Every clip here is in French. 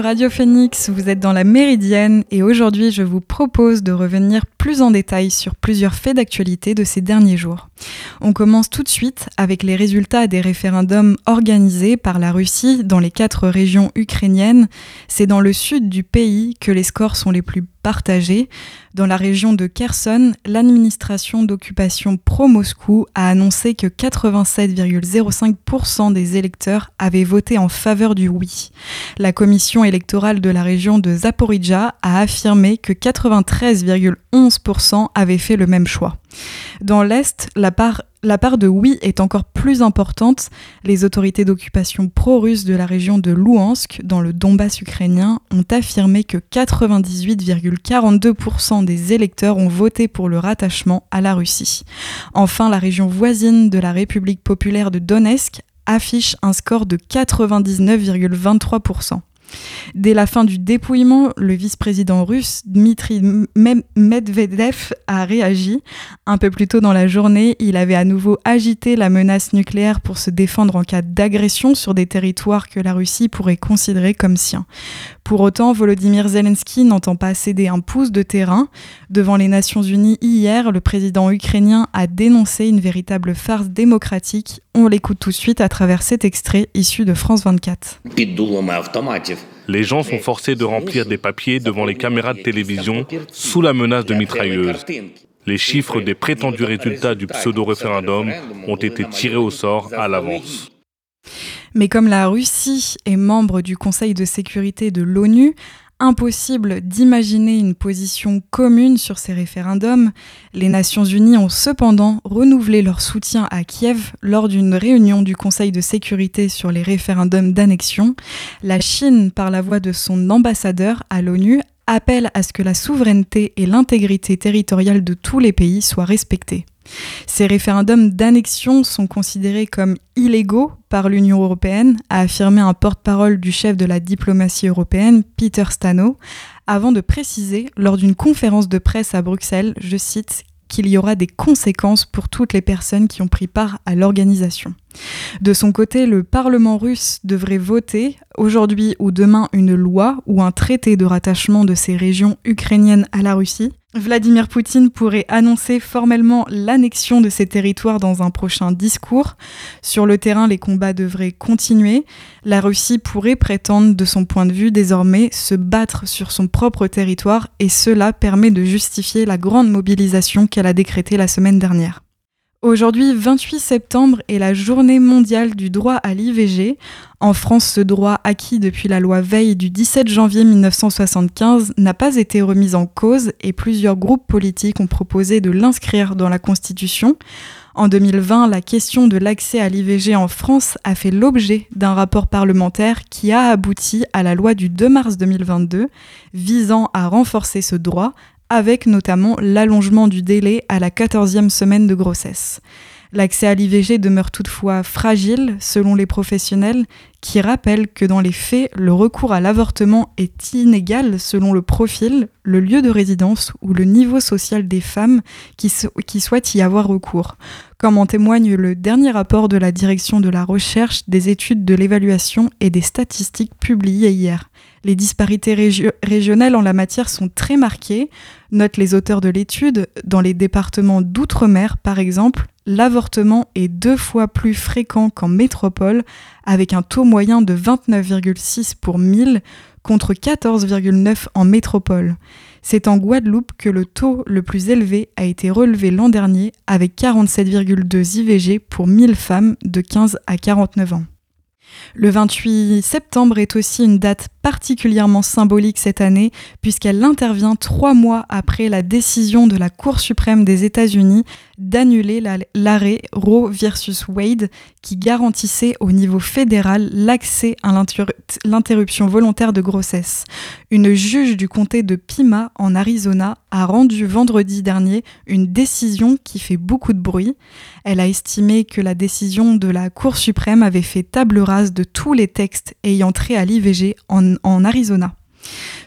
Radio Phoenix, vous êtes dans la Méridienne et aujourd'hui je vous propose de revenir plus en détail sur plusieurs faits d'actualité de ces derniers jours. On commence tout de suite avec les résultats des référendums organisés par la Russie dans les quatre régions ukrainiennes. C'est dans le sud du pays que les scores sont les plus partagés. Dans la région de Kherson, l'administration d'occupation pro-Moscou a annoncé que 87,05% des électeurs avaient voté en faveur du oui. La commission électorale de la région de Zaporizhia a affirmé que 93,11% avaient fait le même choix. Dans l'Est, la part, la part de oui est encore plus importante. Les autorités d'occupation pro-russe de la région de Louhansk, dans le Donbass ukrainien, ont affirmé que 98,42% des électeurs ont voté pour le rattachement à la Russie. Enfin, la région voisine de la République populaire de Donetsk affiche un score de 99,23%. Dès la fin du dépouillement, le vice-président russe Dmitri Medvedev a réagi. Un peu plus tôt dans la journée, il avait à nouveau agité la menace nucléaire pour se défendre en cas d'agression sur des territoires que la Russie pourrait considérer comme siens. Pour autant, Volodymyr Zelensky n'entend pas céder un pouce de terrain. Devant les Nations Unies hier, le président ukrainien a dénoncé une véritable farce démocratique. On l'écoute tout de suite à travers cet extrait issu de France 24. Les gens sont forcés de remplir des papiers devant les caméras de télévision sous la menace de mitrailleuses. Les chiffres des prétendus résultats du pseudo-référendum ont été tirés au sort à l'avance. Mais comme la Russie est membre du Conseil de sécurité de l'ONU, impossible d'imaginer une position commune sur ces référendums. Les Nations Unies ont cependant renouvelé leur soutien à Kiev lors d'une réunion du Conseil de sécurité sur les référendums d'annexion. La Chine, par la voix de son ambassadeur à l'ONU, appelle à ce que la souveraineté et l'intégrité territoriale de tous les pays soient respectées. Ces référendums d'annexion sont considérés comme illégaux par l'Union européenne, a affirmé un porte-parole du chef de la diplomatie européenne, Peter Stano, avant de préciser lors d'une conférence de presse à Bruxelles, je cite, qu'il y aura des conséquences pour toutes les personnes qui ont pris part à l'organisation. De son côté, le Parlement russe devrait voter aujourd'hui ou demain une loi ou un traité de rattachement de ces régions ukrainiennes à la Russie. Vladimir Poutine pourrait annoncer formellement l'annexion de ces territoires dans un prochain discours. Sur le terrain, les combats devraient continuer. La Russie pourrait prétendre, de son point de vue, désormais se battre sur son propre territoire et cela permet de justifier la grande mobilisation qu'elle a décrétée la semaine dernière. Aujourd'hui, 28 septembre, est la journée mondiale du droit à l'IVG. En France, ce droit acquis depuis la loi Veil du 17 janvier 1975 n'a pas été remis en cause et plusieurs groupes politiques ont proposé de l'inscrire dans la Constitution. En 2020, la question de l'accès à l'IVG en France a fait l'objet d'un rapport parlementaire qui a abouti à la loi du 2 mars 2022 visant à renforcer ce droit avec notamment l'allongement du délai à la 14e semaine de grossesse. L'accès à l'IVG demeure toutefois fragile selon les professionnels qui rappellent que dans les faits, le recours à l'avortement est inégal selon le profil, le lieu de résidence ou le niveau social des femmes qui, qui souhaitent y avoir recours, comme en témoigne le dernier rapport de la Direction de la recherche, des études de l'évaluation et des statistiques publié hier. Les disparités régionales en la matière sont très marquées, notent les auteurs de l'étude. Dans les départements d'outre-mer, par exemple, l'avortement est deux fois plus fréquent qu'en métropole, avec un taux moyen de 29,6 pour 1000 contre 14,9 en métropole. C'est en Guadeloupe que le taux le plus élevé a été relevé l'an dernier, avec 47,2 IVG pour 1000 femmes de 15 à 49 ans. Le 28 septembre est aussi une date particulièrement symbolique cette année, puisqu'elle intervient trois mois après la décision de la Cour suprême des États-Unis d'annuler l'arrêt Roe versus Wade qui garantissait au niveau fédéral l'accès à l'interruption volontaire de grossesse. Une juge du comté de Pima en Arizona a rendu vendredi dernier une décision qui fait beaucoup de bruit. Elle a estimé que la décision de la Cour suprême avait fait table rase de tous les textes ayant trait à l'IVG en, en Arizona.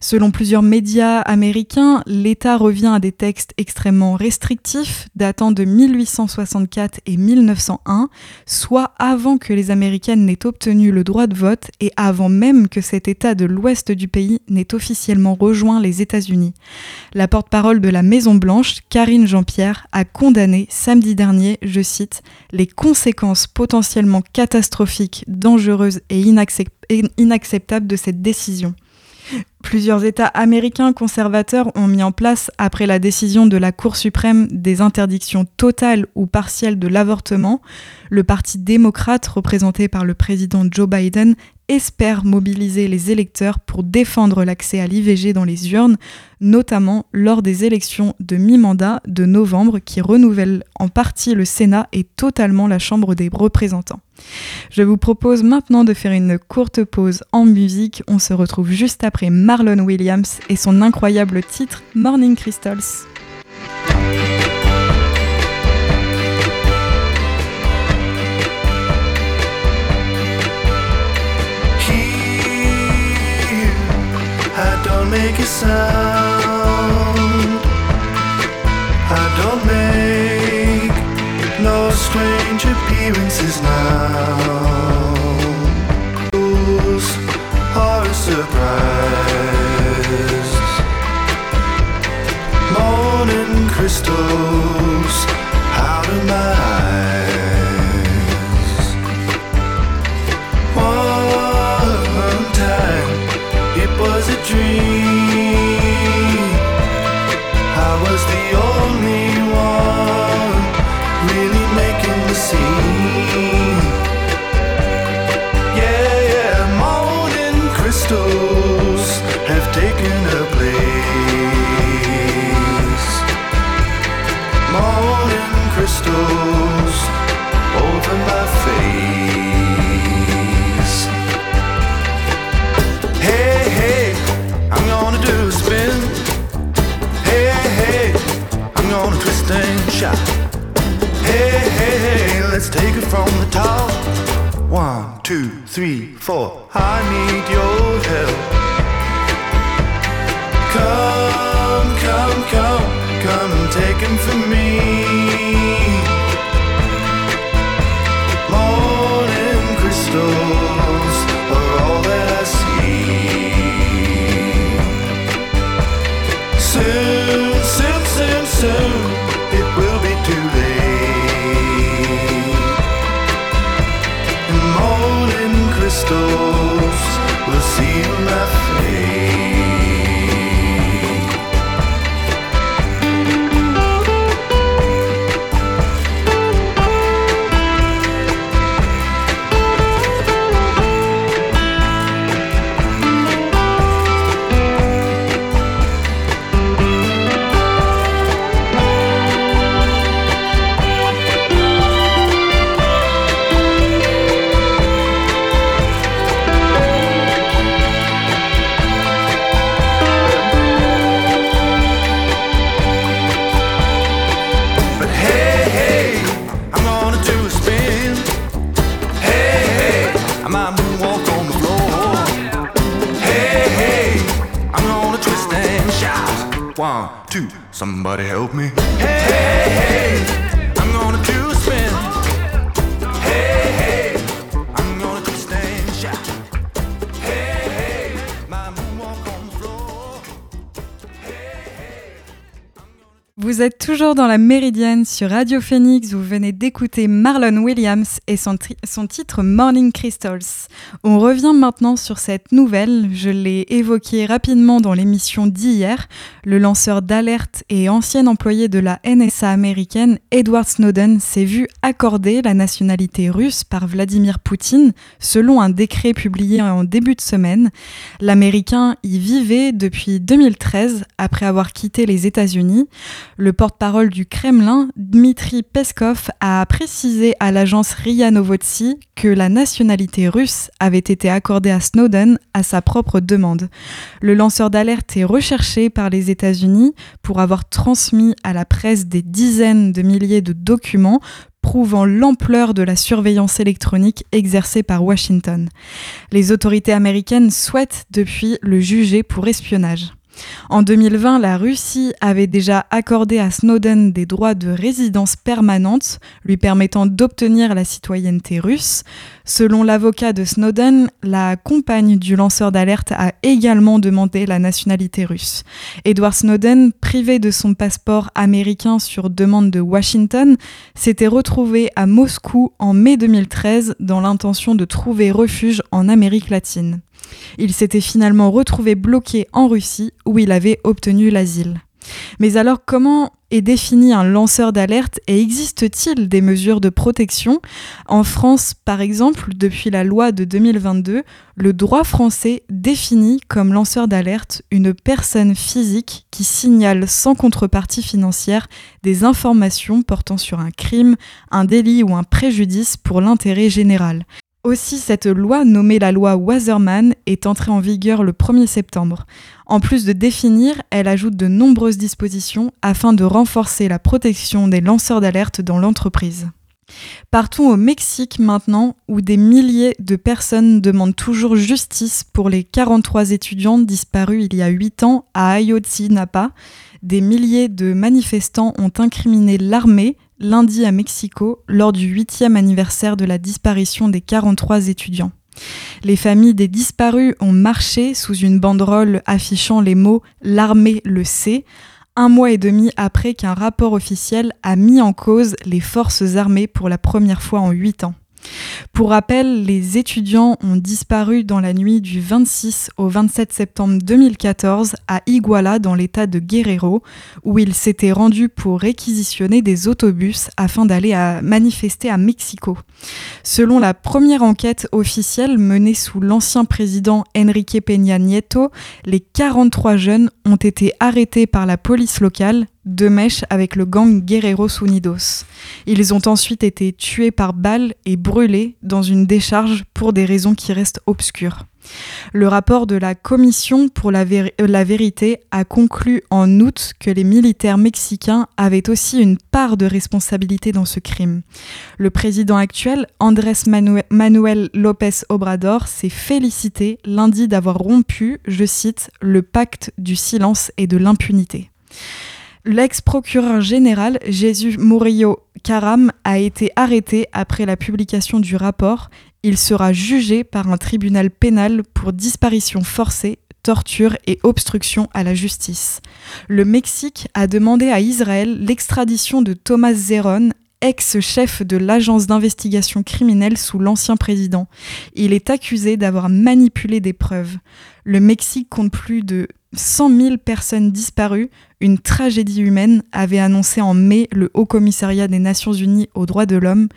Selon plusieurs médias américains, l'État revient à des textes extrêmement restrictifs datant de 1864 et 1901, soit avant que les Américaines n'aient obtenu le droit de vote et avant même que cet État de l'ouest du pays n'ait officiellement rejoint les États-Unis. La porte-parole de la Maison-Blanche, Karine Jean-Pierre, a condamné samedi dernier, je cite, les conséquences potentiellement catastrophiques, dangereuses et inacceptables de cette décision. Plusieurs États américains conservateurs ont mis en place, après la décision de la Cour suprême des interdictions totales ou partielles de l'avortement, le Parti démocrate, représenté par le président Joe Biden, espère mobiliser les électeurs pour défendre l'accès à l'IVG dans les urnes, notamment lors des élections de mi-mandat de novembre qui renouvellent en partie le Sénat et totalement la Chambre des représentants. Je vous propose maintenant de faire une courte pause en musique. On se retrouve juste après Marlon Williams et son incroyable titre Morning Crystals. Make a sound. I don't make no strange appearances now. Those are a surprise. Morning crystals let's take it from the top. One, two, three, four. I need your help. Come, come, come, come and take him from me. crystals. We'll see. Somebody help me. Hey, hey, hey, I'm gonna do a spin. Hey, hey, I'm gonna do a stand shot. Hey, hey, my moonwalk on the floor. Hey, hey. Vous êtes toujours dans la Méridienne sur Radio Phoenix. Vous venez d'écouter Marlon Williams et son, titre Morning Crystals. On revient maintenant sur cette nouvelle. Je l'ai évoquée rapidement dans l'émission d'hier. Le lanceur d'alerte et ancien employé de la NSA américaine, Edward Snowden, s'est vu accorder la nationalité russe par Vladimir Poutine, selon un décret publié en début de semaine. L'Américain y vivait depuis 2013, après avoir quitté les États-Unis. Le porte-parole du Kremlin, Dmitri Peskov, a précisé à l'agence RIA Novosti que la nationalité russe avait été accordée à Snowden à sa propre demande. Le lanceur d'alerte est recherché par les États-Unis pour avoir transmis à la presse des dizaines de milliers de documents prouvant l'ampleur de la surveillance électronique exercée par Washington. Les autorités américaines souhaitent depuis le juger pour espionnage. En 2020, la Russie avait déjà accordé à Snowden des droits de résidence permanente, lui permettant d'obtenir la citoyenneté russe. Selon l'avocat de Snowden, la compagne du lanceur d'alerte a également demandé la nationalité russe. Edward Snowden, privé de son passeport américain sur demande de Washington, s'était retrouvé à Moscou en mai 2013 dans l'intention de trouver refuge en Amérique latine. Il s'était finalement retrouvé bloqué en Russie où il avait obtenu l'asile. Mais alors comment est défini un lanceur d'alerte et existe-t-il des mesures de protection? En France, par exemple, depuis la loi de 2022, le droit français définit comme lanceur d'alerte une personne physique qui signale sans contrepartie financière des informations portant sur un crime, un délit ou un préjudice pour l'intérêt général. Aussi, cette loi, nommée la loi Wasserman, est entrée en vigueur le 1er septembre. En plus de définir, elle ajoute de nombreuses dispositions afin de renforcer la protection des lanceurs d'alerte dans l'entreprise. Partons au Mexique maintenant, où des milliers de personnes demandent toujours justice pour les 43 étudiants disparus il y a 8 ans à Ayotzinapa. Des milliers de manifestants ont incriminé l'armée, lundi à Mexico lors du huitième anniversaire de la disparition des 43 étudiants. Les familles des disparus ont marché sous une banderole affichant les mots L'armée le sait, un mois et demi après qu'un rapport officiel a mis en cause les forces armées pour la première fois en huit ans. Pour rappel, les étudiants ont disparu dans la nuit du 26 au 27 septembre 2014 à Iguala dans l'état de Guerrero, où ils s'étaient rendus pour réquisitionner des autobus afin d'aller manifester à Mexico. Selon la première enquête officielle menée sous l'ancien président Enrique Peña Nieto, les 43 jeunes ont été arrêtés par la police locale de mèche avec le gang Guerreros Unidos. Ils ont ensuite été tués par balles et brûlés dans une décharge pour des raisons qui restent obscures. Le rapport de la Commission pour la, la, vérité a conclu en août que les militaires mexicains avaient aussi une part de responsabilité dans ce crime. Le président actuel, Andrés Manuel López Obrador, s'est félicité lundi d'avoir rompu, je cite, le pacte du silence et de l'impunité. L'ex-procureur général Jésus Murillo Caram a été arrêté après la publication du rapport. Il sera jugé par un tribunal pénal pour disparition forcée, torture et obstruction à la justice. Le Mexique a demandé à Israël l'extradition de Thomas Zeron, ex-chef de l'agence d'investigation criminelle sous l'ancien président. Il est accusé d'avoir manipulé des preuves. Le Mexique compte plus de 100 000 personnes disparues, une tragédie humaine, avait annoncé en mai le Haut Commissariat des Nations Unies aux droits de l'homme.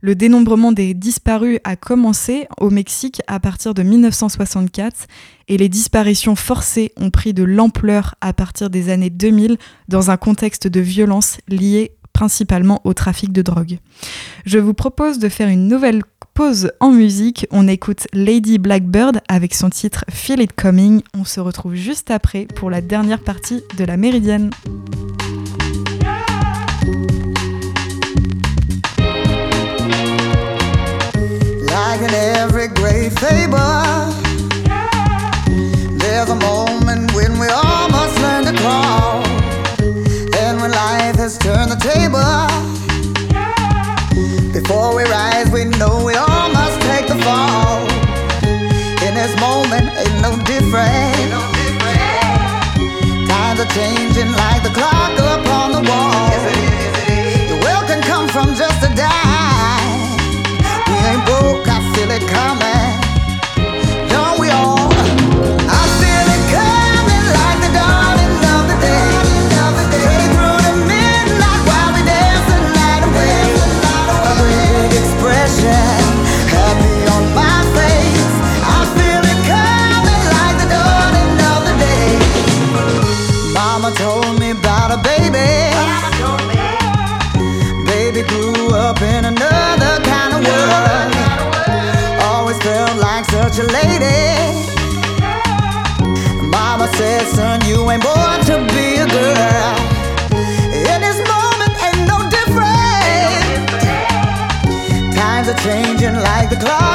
Le dénombrement des disparus a commencé au Mexique à partir de 1964 et les disparitions forcées ont pris de l'ampleur à partir des années 2000 dans un contexte de violence liée principalement au trafic de drogue. Je vous propose de faire une nouvelle pause en musique. On écoute Lady Blackbird avec son titre Feel It Coming. On se retrouve juste après pour la dernière partie de la Méridienne. Table. Before we rise, we know we all must take the fall. In this moment, ain't no different. Times are changing like the clock upon the wall. The world can come from just a dime. We ain't broke, I feel it coming. changing like the clock.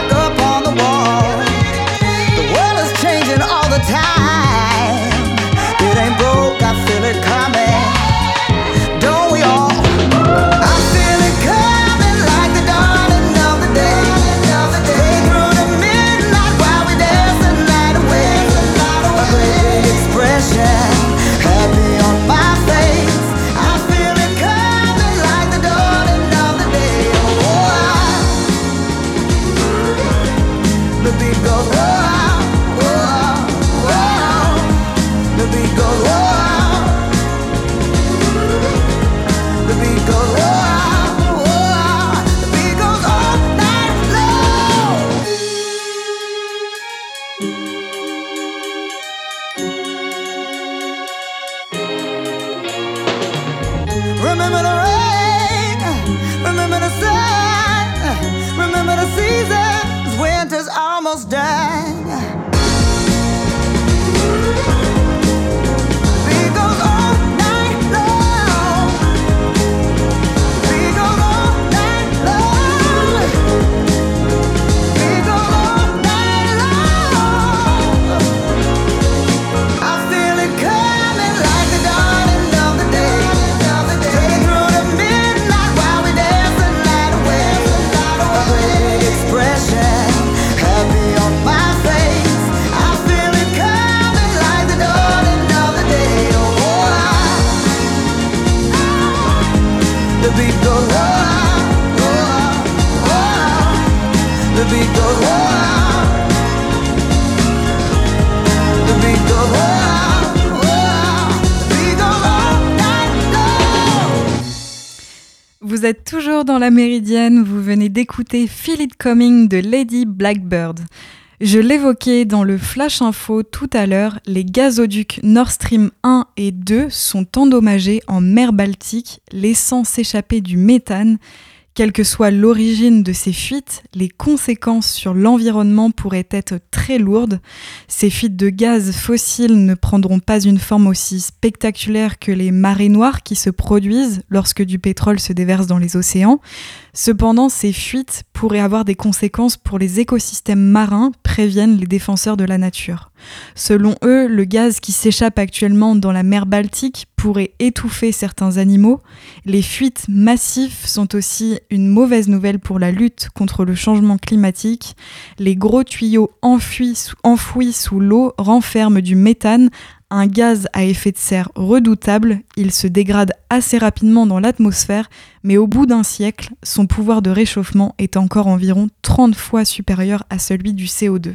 Êtes toujours dans la Méridienne, vous venez d'écouter Feel It Coming de Lady Blackbird. Je l'évoquais dans le Flash Info tout à l'heure, les gazoducs Nord Stream 1 et 2 sont endommagés en mer Baltique, laissant s'échapper du méthane quelle que soit l'origine de ces fuites, les conséquences sur l'environnement pourraient être très lourdes. Ces fuites de gaz fossiles ne prendront pas une forme aussi spectaculaire que les marées noires qui se produisent lorsque du pétrole se déverse dans les océans. Cependant, ces fuites pourraient avoir des conséquences pour les écosystèmes marins, préviennent les défenseurs de la nature. Selon eux, le gaz qui s'échappe actuellement dans la mer Baltique pourrait étouffer certains animaux. Les fuites massives sont aussi une mauvaise nouvelle pour la lutte contre le changement climatique. Les gros tuyaux enfouis sous, l'eau renferment du méthane, un gaz à effet de serre redoutable, il se dégrade assez rapidement dans l'atmosphère, mais au bout d'un siècle, son pouvoir de réchauffement est encore environ 30 fois supérieur à celui du CO2.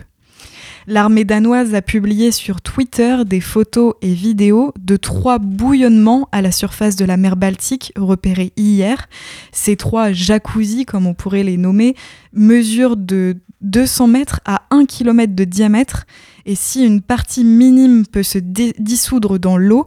L'armée danoise a publié sur Twitter des photos et vidéos de trois bouillonnements à la surface de la mer Baltique repérés hier. Ces trois jacuzzi, comme on pourrait les nommer, mesurent de 200 mètres à 1 km de diamètre et si une partie minime peut se dissoudre dans l'eau,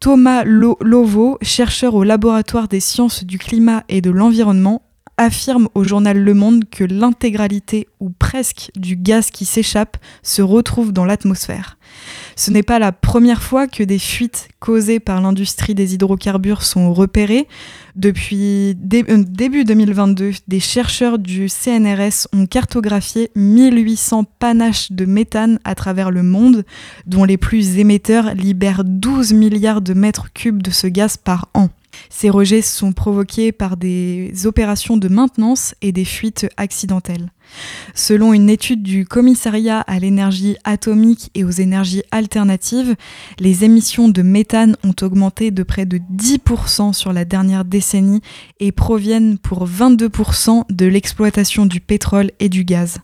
Thomas Lovo, chercheur au laboratoire des sciences du climat et de l'environnement, affirme au journal Le Monde que l'intégralité ou presque du gaz qui s'échappe se retrouve dans l'atmosphère. Ce n'est pas la première fois que des fuites causées par l'industrie des hydrocarbures sont repérées. Depuis euh, début 2022, des chercheurs du CNRS ont cartographié 1800 panaches de méthane à travers le monde, dont les plus émetteurs libèrent 12 milliards de mètres cubes de ce gaz par an. Ces rejets sont provoqués par des opérations de maintenance et des fuites accidentelles. Selon une étude du commissariat à l'énergie atomique et aux énergies alternatives, les émissions de méthane ont augmenté de près de 10% sur la dernière décennie et proviennent pour 22% de l'exploitation du pétrole et du gaz.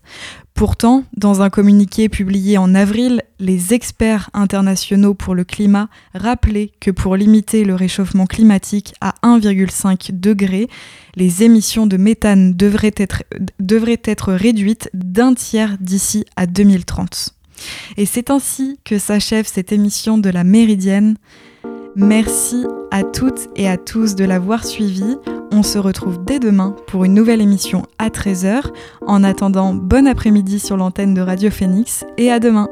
Pourtant, dans un communiqué publié en avril, les experts internationaux pour le climat rappelaient que pour limiter le réchauffement climatique à 1,5 degré, les émissions de méthane devraient être, devraient être réduites d'un tiers d'ici à 2030. Et c'est ainsi que s'achève cette émission de la Méridienne. Merci à toutes et à tous de l'avoir suivi. On se retrouve dès demain pour une nouvelle émission à 13h. En attendant, bon après-midi sur l'antenne de Radio Phoenix et à demain.